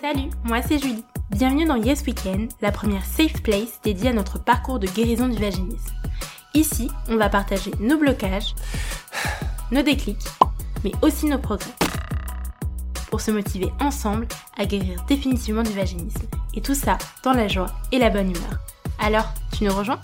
Salut, moi c'est Julie. Bienvenue dans Yes Weekend, la première safe place dédiée à notre parcours de guérison du vaginisme. Ici, on va partager nos blocages, nos déclics, mais aussi nos progrès. Pour se motiver ensemble à guérir définitivement du vaginisme. Et tout ça dans la joie et la bonne humeur. Alors, tu nous rejoins?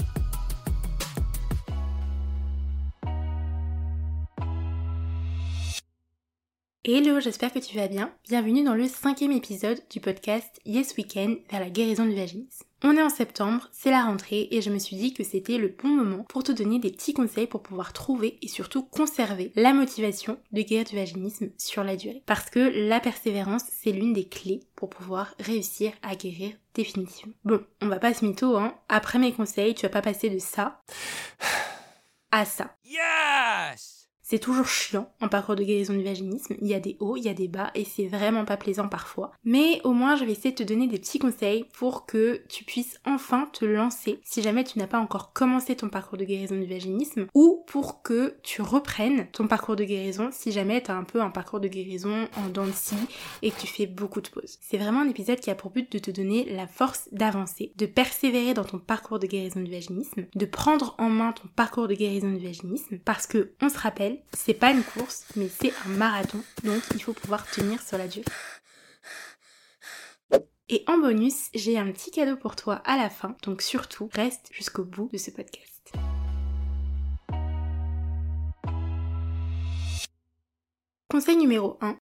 Hello, j'espère que tu vas bien. Bienvenue dans le cinquième épisode du podcast Yes Weekend vers la guérison du vaginisme. On est en septembre, c'est la rentrée et je me suis dit que c'était le bon moment pour te donner des petits conseils pour pouvoir trouver et surtout conserver la motivation de guérir du vaginisme sur la durée. Parce que la persévérance, c'est l'une des clés pour pouvoir réussir à guérir définitivement. Bon, on va pas se mytho, hein. Après mes conseils, tu vas pas passer de ça à ça. Yes c'est toujours chiant en parcours de guérison du vaginisme. Il y a des hauts, il y a des bas et c'est vraiment pas plaisant parfois. Mais au moins, je vais essayer de te donner des petits conseils pour que tu puisses enfin te lancer si jamais tu n'as pas encore commencé ton parcours de guérison du vaginisme ou pour que tu reprennes ton parcours de guérison si jamais tu as un peu un parcours de guérison en dents de scie et que tu fais beaucoup de pauses. C'est vraiment un épisode qui a pour but de te donner la force d'avancer, de persévérer dans ton parcours de guérison du vaginisme, de prendre en main ton parcours de guérison du vaginisme parce que on se rappelle c'est pas une course, mais c'est un marathon, donc il faut pouvoir tenir sur la durée. Et en bonus, j'ai un petit cadeau pour toi à la fin, donc surtout reste jusqu'au bout de ce podcast. Conseil numéro 1.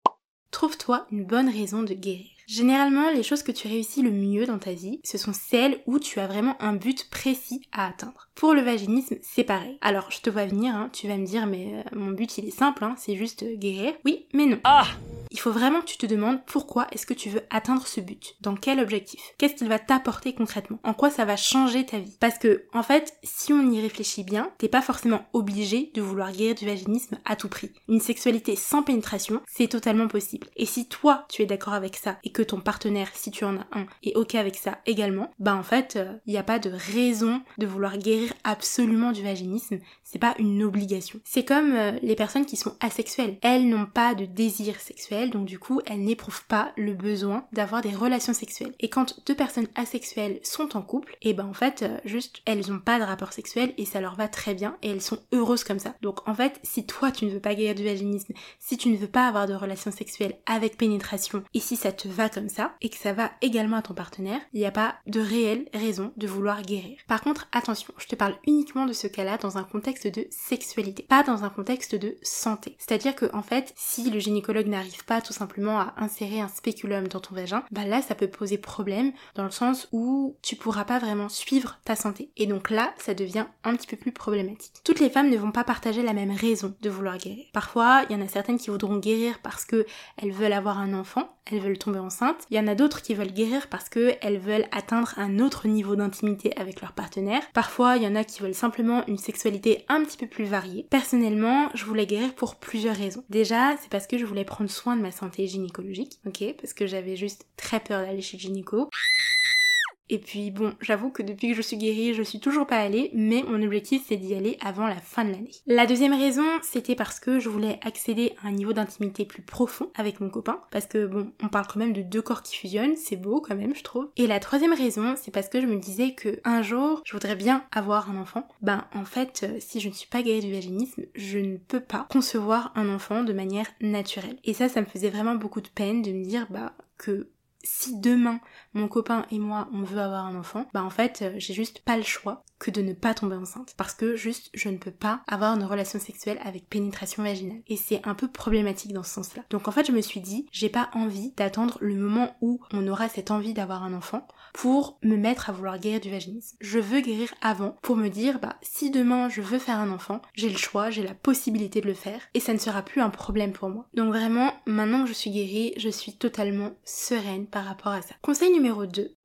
Trouve-toi une bonne raison de guérir. Généralement, les choses que tu réussis le mieux dans ta vie, ce sont celles où tu as vraiment un but précis à atteindre. Pour le vaginisme, c'est pareil. Alors, je te vois venir, hein, tu vas me dire, mais euh, mon but il est simple, hein, c'est juste guérir. Oui, mais non. Ah il faut vraiment que tu te demandes pourquoi est-ce que tu veux atteindre ce but Dans quel objectif? Qu'est-ce qu'il va t'apporter concrètement? En quoi ça va changer ta vie? Parce que, en fait, si on y réfléchit bien, t'es pas forcément obligé de vouloir guérir du vaginisme à tout prix. Une sexualité sans pénétration, c'est totalement possible. Et si toi, tu es d'accord avec ça et que ton partenaire, si tu en as un, est ok avec ça également, bah en fait, il euh, n'y a pas de raison de vouloir guérir absolument du vaginisme. C'est pas une obligation. C'est comme euh, les personnes qui sont asexuelles. Elles n'ont pas de désir sexuel donc du coup elles n'éprouvent pas le besoin d'avoir des relations sexuelles. Et quand deux personnes asexuelles sont en couple, et eh ben en fait euh, juste elles ont pas de rapport sexuel et ça leur va très bien et elles sont heureuses comme ça. Donc en fait si toi tu ne veux pas guérir du vaginisme, si tu ne veux pas avoir de relations sexuelles avec pénétration et si ça te va comme ça et que ça va également à ton partenaire, il n'y a pas de réelle raison de vouloir guérir. Par contre attention, je te parle uniquement de ce cas-là dans un contexte de sexualité, pas dans un contexte de santé. C'est-à-dire que en fait si le gynécologue n'arrive pas tout simplement à insérer un spéculum dans ton vagin, bah là ça peut poser problème dans le sens où tu pourras pas vraiment suivre ta santé. Et donc là ça devient un petit peu plus problématique. Toutes les femmes ne vont pas partager la même raison de vouloir guérir. Parfois il y en a certaines qui voudront guérir parce que elles veulent avoir un enfant, elles veulent tomber enceinte. Il y en a d'autres qui veulent guérir parce que elles veulent atteindre un autre niveau d'intimité avec leur partenaire. Parfois il y en a qui veulent simplement une sexualité un petit peu plus variée. Personnellement je voulais guérir pour plusieurs raisons. Déjà c'est parce que je voulais prendre soin de ma santé gynécologique, ok? Parce que j'avais juste très peur d'aller chez le gynéco. Et puis bon, j'avoue que depuis que je suis guérie, je suis toujours pas allée, mais mon objectif c'est d'y aller avant la fin de l'année. La deuxième raison, c'était parce que je voulais accéder à un niveau d'intimité plus profond avec mon copain, parce que bon, on parle quand même de deux corps qui fusionnent, c'est beau quand même, je trouve. Et la troisième raison, c'est parce que je me disais que un jour, je voudrais bien avoir un enfant. Ben en fait, euh, si je ne suis pas guérie du vaginisme, je ne peux pas concevoir un enfant de manière naturelle. Et ça, ça me faisait vraiment beaucoup de peine de me dire bah que si demain mon copain et moi on veut avoir un enfant, bah en fait euh, j'ai juste pas le choix que de ne pas tomber enceinte parce que juste je ne peux pas avoir une relation sexuelle avec pénétration vaginale et c'est un peu problématique dans ce sens-là. Donc en fait je me suis dit j'ai pas envie d'attendre le moment où on aura cette envie d'avoir un enfant pour me mettre à vouloir guérir du vaginisme. Je veux guérir avant pour me dire bah si demain je veux faire un enfant, j'ai le choix, j'ai la possibilité de le faire et ça ne sera plus un problème pour moi. Donc vraiment maintenant que je suis guérie, je suis totalement sereine par rapport à ça. Conseil numéro 2.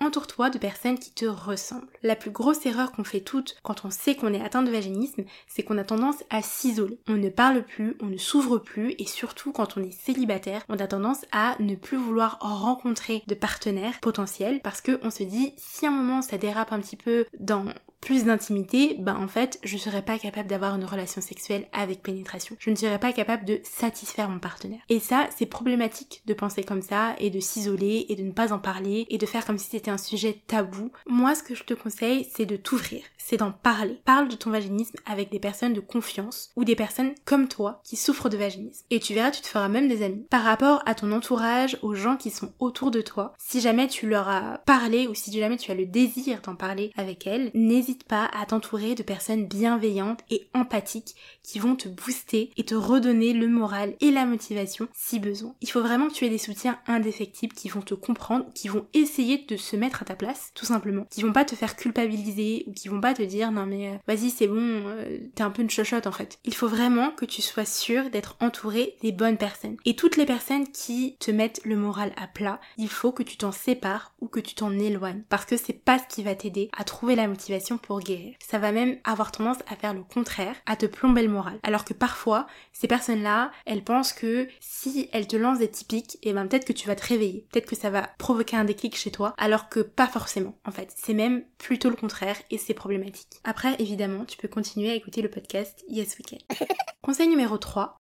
Entoure-toi de personnes qui te ressemblent. La plus grosse erreur qu'on fait toutes quand on sait qu'on est atteint de vaginisme, c'est qu'on a tendance à s'isoler. On ne parle plus, on ne s'ouvre plus et surtout quand on est célibataire, on a tendance à ne plus vouloir rencontrer de partenaires potentiels parce que on se dit si à un moment ça dérape un petit peu dans plus d'intimité, ben en fait, je serais pas capable d'avoir une relation sexuelle avec pénétration. Je ne serais pas capable de satisfaire mon partenaire. Et ça, c'est problématique de penser comme ça et de s'isoler et de ne pas en parler et de faire comme si c'était un sujet tabou. Moi, ce que je te conseille, c'est de t'ouvrir, c'est d'en parler. Parle de ton vaginisme avec des personnes de confiance ou des personnes comme toi qui souffrent de vaginisme. Et tu verras, tu te feras même des amis. Par rapport à ton entourage, aux gens qui sont autour de toi, si jamais tu leur as parlé ou si jamais tu as le désir d'en parler avec elles, n'hésite pas à t'entourer de personnes bienveillantes et empathiques qui vont te booster et te redonner le moral et la motivation si besoin. Il faut vraiment que tu aies des soutiens indéfectibles qui vont te comprendre, qui vont essayer de se mettre à ta place, tout simplement, qui vont pas te faire culpabiliser ou qui vont pas te dire non mais euh, vas-y c'est bon, euh, t'es un peu une chochotte en fait. Il faut vraiment que tu sois sûr d'être entouré des bonnes personnes. Et toutes les personnes qui te mettent le moral à plat, il faut que tu t'en sépares ou que tu t'en éloignes parce que c'est pas ce qui va t'aider à trouver la motivation pour guérir. Ça va même avoir tendance à faire le contraire, à te plomber le moral. Alors que parfois, ces personnes-là, elles pensent que si elles te lancent des typiques, et eh ben peut-être que tu vas te réveiller, peut-être que ça va provoquer un déclic chez toi, alors que pas forcément. En fait, c'est même plutôt le contraire et c'est problématique. Après, évidemment, tu peux continuer à écouter le podcast Yes Weekend. Conseil numéro 3,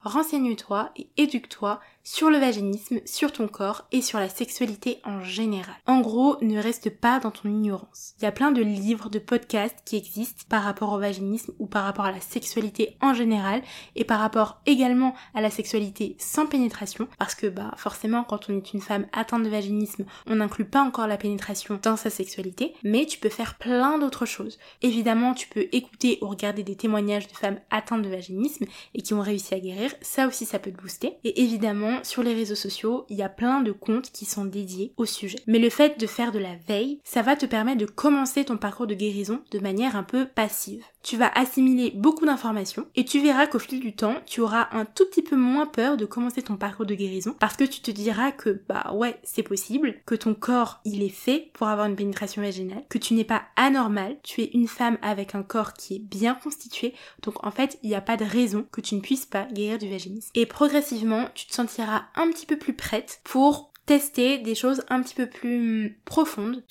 renseigne-toi et éduque-toi sur le vaginisme, sur ton corps et sur la sexualité en général. En gros, ne reste pas dans ton ignorance. Il y a plein de livres, de podcasts qui existent par rapport au vaginisme ou par rapport à la sexualité en général et par rapport également à la sexualité sans pénétration parce que bah forcément quand on est une femme atteinte de vaginisme, on n'inclut pas encore la pénétration dans sa sexualité, mais tu peux faire plein d'autres choses. Évidemment, tu peux écouter ou regarder des témoignages de femmes atteintes de vaginisme et qui ont réussi à guérir, ça aussi ça peut te booster. Et évidemment, sur les réseaux sociaux, il y a plein de comptes qui sont dédiés au sujet. Mais le fait de faire de la veille, ça va te permettre de commencer ton parcours de guérison de manière un peu passive. Tu vas assimiler beaucoup d'informations et tu verras qu'au fil du temps, tu auras un tout petit peu moins peur de commencer ton parcours de guérison parce que tu te diras que bah ouais, c'est possible, que ton corps, il est fait pour avoir une pénétration vaginale, que tu n'es pas anormal, tu es une femme avec un corps qui est bien constitué, donc en fait, il n'y a pas de raison que tu ne puisses pas guérir du vaginisme. Et progressivement, tu te sentiras un petit peu plus prête pour tester des choses un petit peu plus profondes.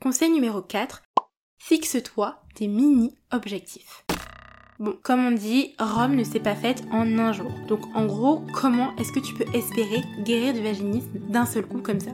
Conseil numéro 4, fixe-toi des mini-objectifs. Bon, comme on dit, Rome ne s'est pas faite en un jour. Donc en gros, comment est-ce que tu peux espérer guérir du vaginisme d'un seul coup comme ça?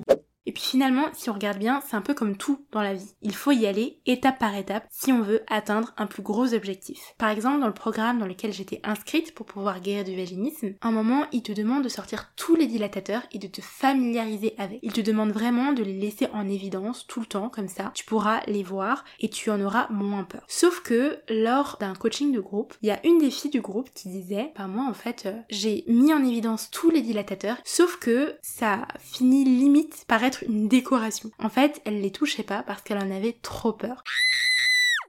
Puis finalement, si on regarde bien, c'est un peu comme tout dans la vie. Il faut y aller étape par étape si on veut atteindre un plus gros objectif. Par exemple, dans le programme dans lequel j'étais inscrite pour pouvoir guérir du vaginisme, un moment, il te demande de sortir tous les dilatateurs et de te familiariser avec. Il te demande vraiment de les laisser en évidence tout le temps, comme ça, tu pourras les voir et tu en auras moins peur. Sauf que lors d'un coaching de groupe, il y a une des filles du groupe qui disait, bah moi en fait, euh, j'ai mis en évidence tous les dilatateurs, sauf que ça finit limite par être une décoration. En fait, elle les touchait pas parce qu'elle en avait trop peur.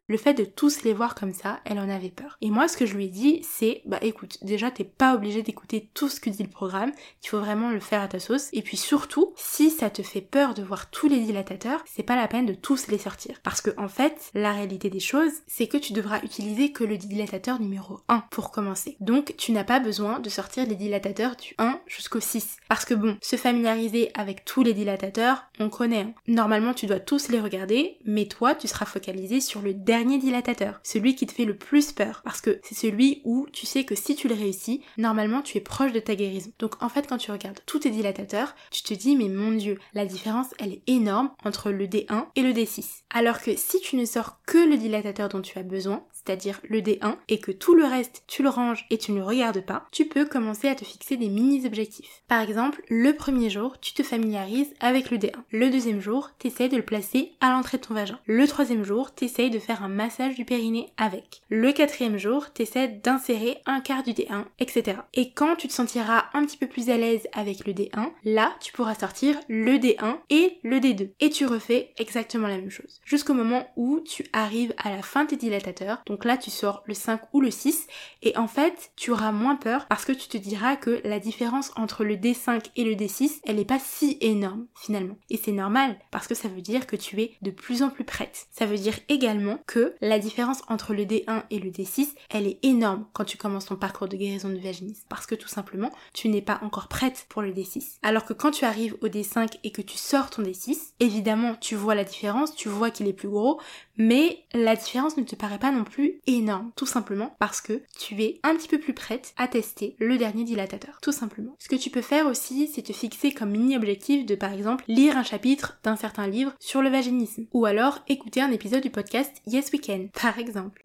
Le fait de tous les voir comme ça, elle en avait peur. Et moi, ce que je lui ai dit, c'est, bah écoute, déjà, t'es pas obligé d'écouter tout ce que dit le programme, il faut vraiment le faire à ta sauce. Et puis surtout, si ça te fait peur de voir tous les dilatateurs, c'est pas la peine de tous les sortir. Parce que, en fait, la réalité des choses, c'est que tu devras utiliser que le dilatateur numéro 1 pour commencer. Donc, tu n'as pas besoin de sortir les dilatateurs du 1 jusqu'au 6. Parce que bon, se familiariser avec tous les dilatateurs, on connaît. Hein. Normalement, tu dois tous les regarder, mais toi, tu seras focalisé sur le dernier dernier dilatateur, celui qui te fait le plus peur, parce que c'est celui où tu sais que si tu le réussis, normalement tu es proche de ta guérison. Donc en fait quand tu regardes tous tes dilatateurs, tu te dis mais mon dieu, la différence elle est énorme entre le D1 et le D6. Alors que si tu ne sors que le dilatateur dont tu as besoin, c'est-à-dire le D1, et que tout le reste tu le ranges et tu ne le regardes pas, tu peux commencer à te fixer des mini-objectifs. Par exemple, le premier jour, tu te familiarises avec le D1. Le deuxième jour, tu essayes de le placer à l'entrée de ton vagin. Le troisième jour, tu essayes de faire un massage du périnée avec. Le quatrième jour, tu essaies d'insérer un quart du D1, etc. Et quand tu te sentiras un petit peu plus à l'aise avec le D1, là, tu pourras sortir le D1 et le D2. Et tu refais exactement la même chose. Jusqu'au moment où tu arrives à la fin de tes dilatateurs, donc là, tu sors le 5 ou le 6. Et en fait, tu auras moins peur parce que tu te diras que la différence entre le D5 et le D6, elle n'est pas si énorme finalement. Et c'est normal parce que ça veut dire que tu es de plus en plus prête. Ça veut dire également que la différence entre le D1 et le D6, elle est énorme quand tu commences ton parcours de guérison de vaginisme. Parce que tout simplement, tu n'es pas encore prête pour le D6. Alors que quand tu arrives au D5 et que tu sors ton D6, évidemment, tu vois la différence, tu vois qu'il est plus gros, Mais la différence ne te paraît pas non plus énorme, tout simplement parce que tu es un petit peu plus prête à tester le dernier dilatateur, tout simplement. Ce que tu peux faire aussi, c'est te fixer comme mini-objectif de par exemple lire un chapitre d'un certain livre sur le vaginisme, ou alors écouter un épisode du podcast Yes Weekend, par exemple.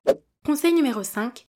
Conseil numéro 5,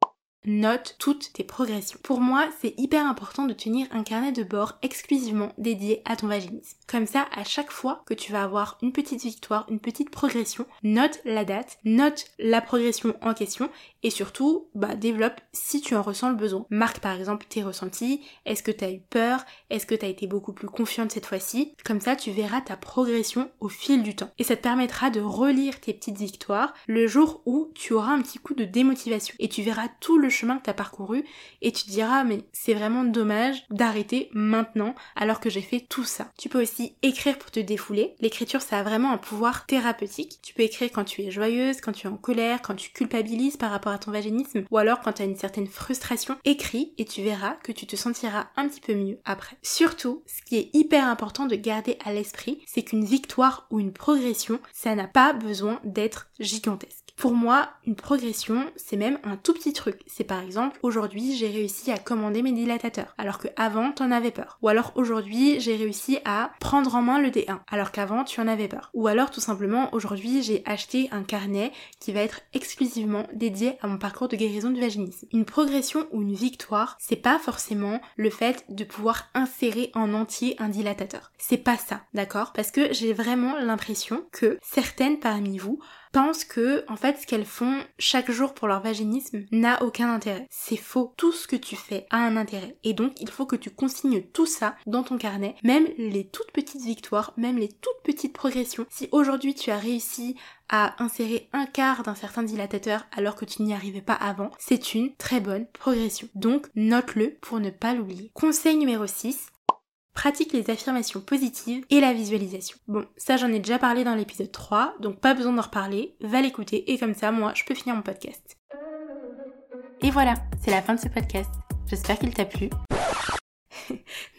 note toutes tes progressions. Pour moi, c'est hyper important de tenir un carnet de bord exclusivement dédié à ton vaginisme. Comme ça, à chaque fois que tu vas avoir une petite victoire, une petite progression, note la date, note la progression en question et surtout, bah, développe si tu en ressens le besoin. Marque par exemple tes ressentis, est-ce que tu as eu peur, est-ce que tu as été beaucoup plus confiante cette fois-ci? Comme ça, tu verras ta progression au fil du temps. Et ça te permettra de relire tes petites victoires le jour où tu auras un petit coup de démotivation et tu verras tout le chemin que tu as parcouru et tu te diras mais c'est vraiment dommage d'arrêter maintenant alors que j'ai fait tout ça. Tu peux aussi écrire pour te défouler. L'écriture ça a vraiment un pouvoir thérapeutique. Tu peux écrire quand tu es joyeuse, quand tu es en colère, quand tu culpabilises par rapport à ton vaginisme ou alors quand tu as une certaine frustration. Écris et tu verras que tu te sentiras un petit peu mieux après. Surtout, ce qui est hyper important de garder à l'esprit, c'est qu'une victoire ou une progression, ça n'a pas besoin d'être gigantesque. Pour moi, une progression, c'est même un tout petit truc. C'est par exemple, aujourd'hui, j'ai réussi à commander mes dilatateurs, alors que avant, t'en avais peur. Ou alors aujourd'hui, j'ai réussi à prendre en main le D1, alors qu'avant, tu en avais peur. Ou alors, tout simplement, aujourd'hui, j'ai acheté un carnet qui va être exclusivement dédié à mon parcours de guérison du vaginisme. Une progression ou une victoire, c'est pas forcément le fait de pouvoir insérer en entier un dilatateur. C'est pas ça, d'accord? Parce que j'ai vraiment l'impression que certaines parmi vous pensent que, en fait, ce qu'elles font chaque jour pour leur vaginisme n'a aucun intérêt. C'est faux. Tout ce que tu fais a un intérêt. Et donc, il faut que tu consignes tout ça dans ton carnet, même les toutes petites victoires, même les toutes petites progressions. Si aujourd'hui tu as réussi à insérer un quart d'un certain dilatateur alors que tu n'y arrivais pas avant, c'est une très bonne progression. Donc note-le pour ne pas l'oublier. Conseil numéro 6, pratique les affirmations positives et la visualisation. Bon, ça j'en ai déjà parlé dans l'épisode 3, donc pas besoin d'en reparler, va l'écouter et comme ça, moi, je peux finir mon podcast. Et voilà, c'est la fin de ce podcast. J'espère qu'il t'a plu.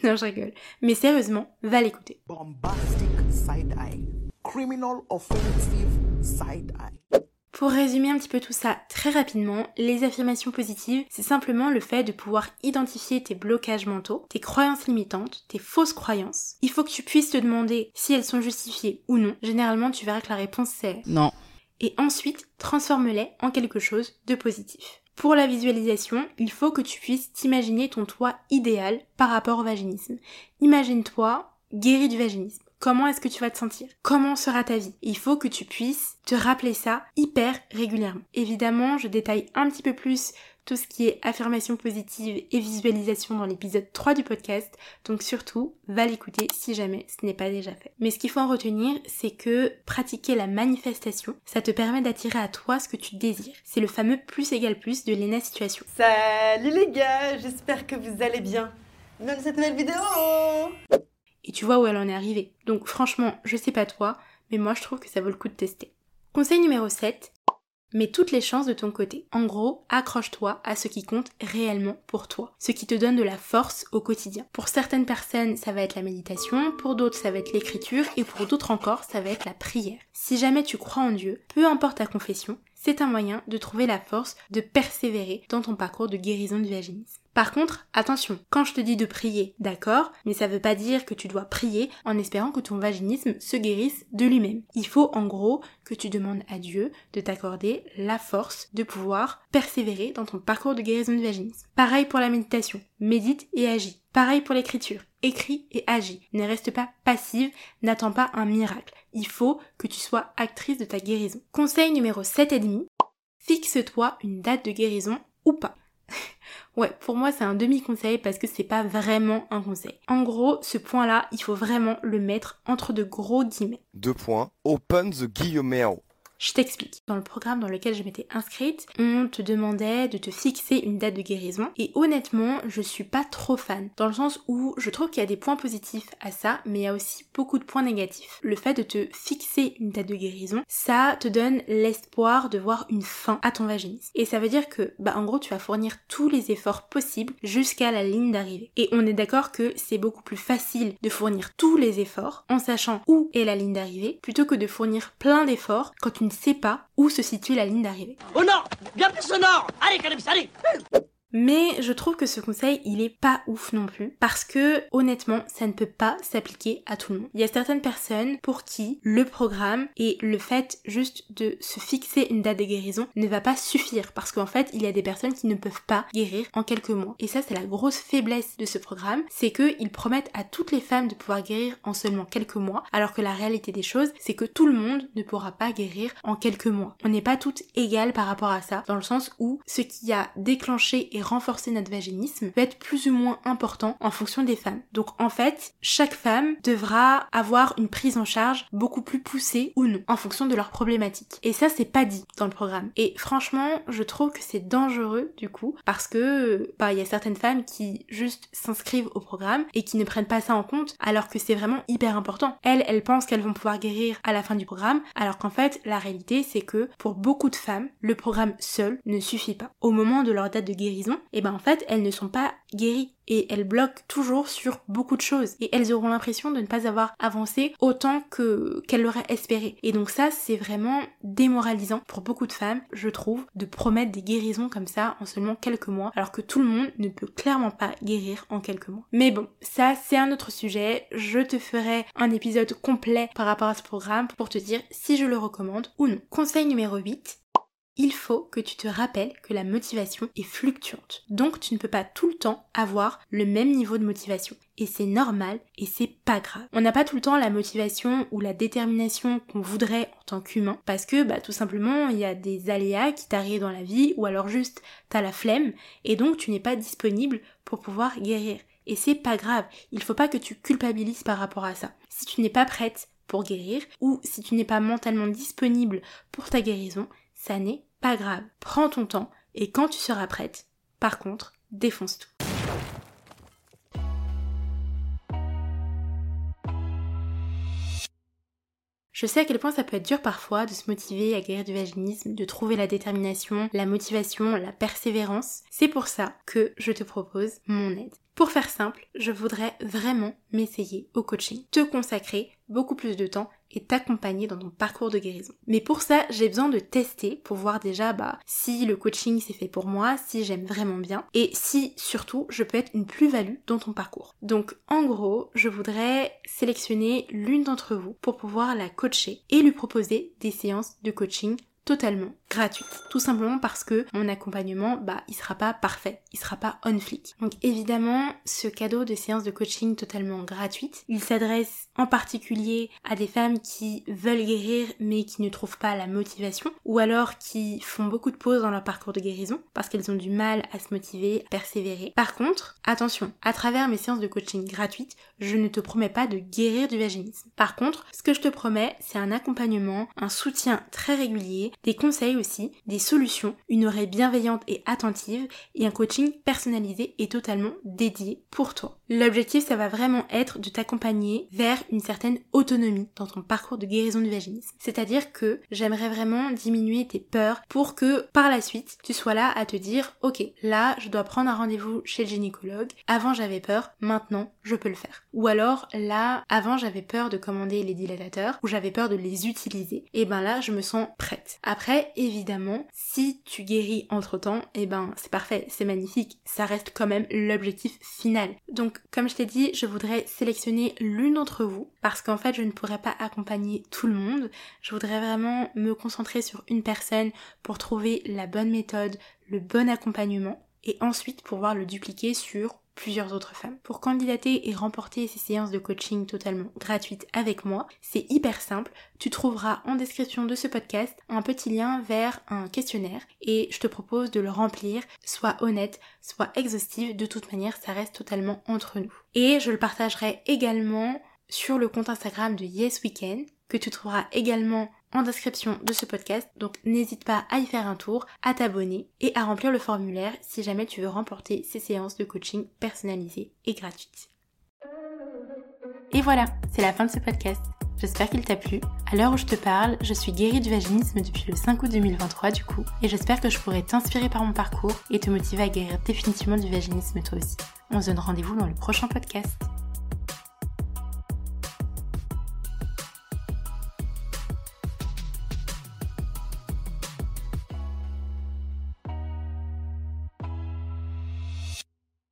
non, je rigole. Mais sérieusement, va l'écouter. Bombastic side eye. Criminal offensive side eye. Pour résumer un petit peu tout ça très rapidement, les affirmations positives, c'est simplement le fait de pouvoir identifier tes blocages mentaux, tes croyances limitantes, tes fausses croyances. Il faut que tu puisses te demander si elles sont justifiées ou non. Généralement, tu verras que la réponse c'est non. Et ensuite, transforme-les en quelque chose de positif. Pour la visualisation, il faut que tu puisses t'imaginer ton toi idéal par rapport au vaginisme. Imagine-toi guéri du vaginisme. Comment est-ce que tu vas te sentir? Comment sera ta vie? Il faut que tu puisses te rappeler ça hyper régulièrement. Évidemment, je détaille un petit peu plus tout ce qui est affirmation positive et visualisation dans l'épisode 3 du podcast, donc surtout, va l'écouter si jamais ce n'est pas déjà fait. Mais ce qu'il faut en retenir, c'est que pratiquer la manifestation, ça te permet d'attirer à toi ce que tu désires. C'est le fameux plus égal plus de Lena Situation. Salut les gars, j'espère que vous allez bien dans cette nouvelle vidéo et tu vois où elle en est arrivée. Donc franchement, je sais pas toi, mais moi je trouve que ça vaut le coup de tester. Conseil numéro 7, mets toutes les chances de ton côté. En gros, accroche-toi à ce qui compte réellement pour toi, ce qui te donne de la force au quotidien. Pour certaines personnes, ça va être la méditation, pour d'autres, ça va être l'écriture, et pour d'autres encore, ça va être la prière. Si jamais tu crois en Dieu, peu importe ta confession, c'est un moyen de trouver la force de persévérer dans ton parcours de guérison du vaginisme. Par contre, attention, quand je te dis de prier, d'accord, mais ça veut pas dire que tu dois prier en espérant que ton vaginisme se guérisse de lui-même. Il faut en gros que tu demandes à Dieu de t'accorder la force de pouvoir persévérer dans ton parcours de guérison du vaginisme. Pareil pour la méditation, médite et agis. Pareil pour l'écriture, écris et agis. Ne reste pas passive, n'attends pas un miracle. Il faut que tu sois actrice de ta guérison. Conseil numéro 7 et demi, fixe-toi une date de guérison ou pas. Ouais, pour moi c'est un demi-conseil parce que c'est pas vraiment un conseil. En gros, ce point-là, il faut vraiment le mettre entre de gros guillemets. Deux points. Open the guillemets. Je t'explique. Dans le programme dans lequel je m'étais inscrite, on te demandait de te fixer une date de guérison. Et honnêtement, je suis pas trop fan. Dans le sens où je trouve qu'il y a des points positifs à ça, mais il y a aussi beaucoup de points négatifs. Le fait de te fixer une date de guérison, ça te donne l'espoir de voir une fin à ton vaginisme. Et ça veut dire que, bah, en gros, tu vas fournir tous les efforts possibles jusqu'à la ligne d'arrivée. Et on est d'accord que c'est beaucoup plus facile de fournir tous les efforts en sachant où est la ligne d'arrivée plutôt que de fournir plein d'efforts quand tu ne sais pas où se situe la ligne d'arrivée. Au nord! Bien plus au nord! Allez, Cannabis, allez Mais je trouve que ce conseil, il est pas ouf non plus, parce que honnêtement, ça ne peut pas s'appliquer à tout le monde. Il y a certaines personnes pour qui le programme et le fait juste de se fixer une date de guérison ne va pas suffire, parce qu'en fait, il y a des personnes qui ne peuvent pas guérir en quelques mois. Et ça, c'est la grosse faiblesse de ce programme, c'est qu'ils promettent à toutes les femmes de pouvoir guérir en seulement quelques mois, alors que la réalité des choses, c'est que tout le monde ne pourra pas guérir en quelques mois. On n'est pas toutes égales par rapport à ça, dans le sens où ce qui a déclenché et renforcer notre vaginisme peut être plus ou moins important en fonction des femmes. Donc en fait, chaque femme devra avoir une prise en charge beaucoup plus poussée ou non en fonction de leur problématique. Et ça c'est pas dit dans le programme. Et franchement, je trouve que c'est dangereux du coup parce que bah il y a certaines femmes qui juste s'inscrivent au programme et qui ne prennent pas ça en compte alors que c'est vraiment hyper important. Elles, elles pensent qu'elles vont pouvoir guérir à la fin du programme alors qu'en fait, la réalité c'est que pour beaucoup de femmes, le programme seul ne suffit pas. Au moment de leur date de guérison, et eh ben en fait elles ne sont pas guéries et elles bloquent toujours sur beaucoup de choses et elles auront l'impression de ne pas avoir avancé autant que qu'elles l'auraient espéré. Et donc ça c'est vraiment démoralisant pour beaucoup de femmes, je trouve, de promettre des guérisons comme ça en seulement quelques mois alors que tout le monde ne peut clairement pas guérir en quelques mois. Mais bon, ça c'est un autre sujet, je te ferai un épisode complet par rapport à ce programme pour te dire si je le recommande ou non. Conseil numéro 8, il faut que tu te rappelles que la motivation est fluctuante. Donc tu ne peux pas tout le temps avoir le même niveau de motivation. Et c'est normal et c'est pas grave. On n'a pas tout le temps la motivation ou la détermination qu'on voudrait en tant qu'humain parce que bah tout simplement il y a des aléas qui t'arrivent dans la vie ou alors juste t'as la flemme et donc tu n'es pas disponible pour pouvoir guérir. Et c'est pas grave. Il faut pas que tu culpabilises par rapport à ça. Si tu n'es pas prête pour guérir ou si tu n'es pas mentalement disponible pour ta guérison, ça n'est pas grave. Prends ton temps et quand tu seras prête, par contre, défonce tout. Je sais à quel point ça peut être dur parfois de se motiver à guérir du vaginisme, de trouver la détermination, la motivation, la persévérance. C'est pour ça que je te propose mon aide. Pour faire simple, je voudrais vraiment m'essayer au coaching, te consacrer beaucoup plus de temps et t'accompagner dans ton parcours de guérison. Mais pour ça, j'ai besoin de tester pour voir déjà bah si le coaching c'est fait pour moi, si j'aime vraiment bien et si surtout je peux être une plus-value dans ton parcours. Donc en gros, je voudrais sélectionner l'une d'entre vous pour pouvoir la coacher et lui proposer des séances de coaching totalement gratuite. Tout simplement parce que mon accompagnement, bah, il sera pas parfait, il sera pas on flick. Donc évidemment, ce cadeau de séance de coaching totalement gratuite, il s'adresse en particulier à des femmes qui veulent guérir mais qui ne trouvent pas la motivation ou alors qui font beaucoup de pauses dans leur parcours de guérison parce qu'elles ont du mal à se motiver, à persévérer. Par contre, attention, à travers mes séances de coaching gratuites, je ne te promets pas de guérir du vaginisme. Par contre, ce que je te promets, c'est un accompagnement, un soutien très régulier, des conseils aussi, des solutions, une oreille bienveillante et attentive et un coaching personnalisé et totalement dédié pour toi. L'objectif, ça va vraiment être de t'accompagner vers une certaine autonomie dans ton parcours de guérison du vaginisme. C'est-à-dire que j'aimerais vraiment diminuer tes peurs pour que par la suite, tu sois là à te dire, ok, là, je dois prendre un rendez-vous chez le gynécologue. Avant, j'avais peur, maintenant, je peux le faire. Ou alors, là, avant, j'avais peur de commander les dilatateurs ou j'avais peur de les utiliser. Et ben là, je me sens prête. Après, évidemment, si tu guéris entre temps, et ben, c'est parfait, c'est magnifique. Ça reste quand même l'objectif final. Donc, comme je t'ai dit, je voudrais sélectionner l'une d'entre vous parce qu'en fait, je ne pourrais pas accompagner tout le monde. Je voudrais vraiment me concentrer sur une personne pour trouver la bonne méthode, le bon accompagnement et ensuite pouvoir le dupliquer sur plusieurs autres femmes. Pour candidater et remporter ces séances de coaching totalement gratuites avec moi, c'est hyper simple. Tu trouveras en description de ce podcast un petit lien vers un questionnaire et je te propose de le remplir, soit honnête, soit exhaustive. De toute manière, ça reste totalement entre nous. Et je le partagerai également sur le compte Instagram de Yes Weekend que tu trouveras également en description de ce podcast. Donc n'hésite pas à y faire un tour, à t'abonner et à remplir le formulaire si jamais tu veux remporter ces séances de coaching personnalisées et gratuites. Et voilà, c'est la fin de ce podcast. J'espère qu'il t'a plu. À l'heure où je te parle, je suis guérie du vaginisme depuis le 5 août 2023 du coup, et j'espère que je pourrai t'inspirer par mon parcours et te motiver à guérir définitivement du vaginisme toi aussi. On se donne rendez-vous dans le prochain podcast.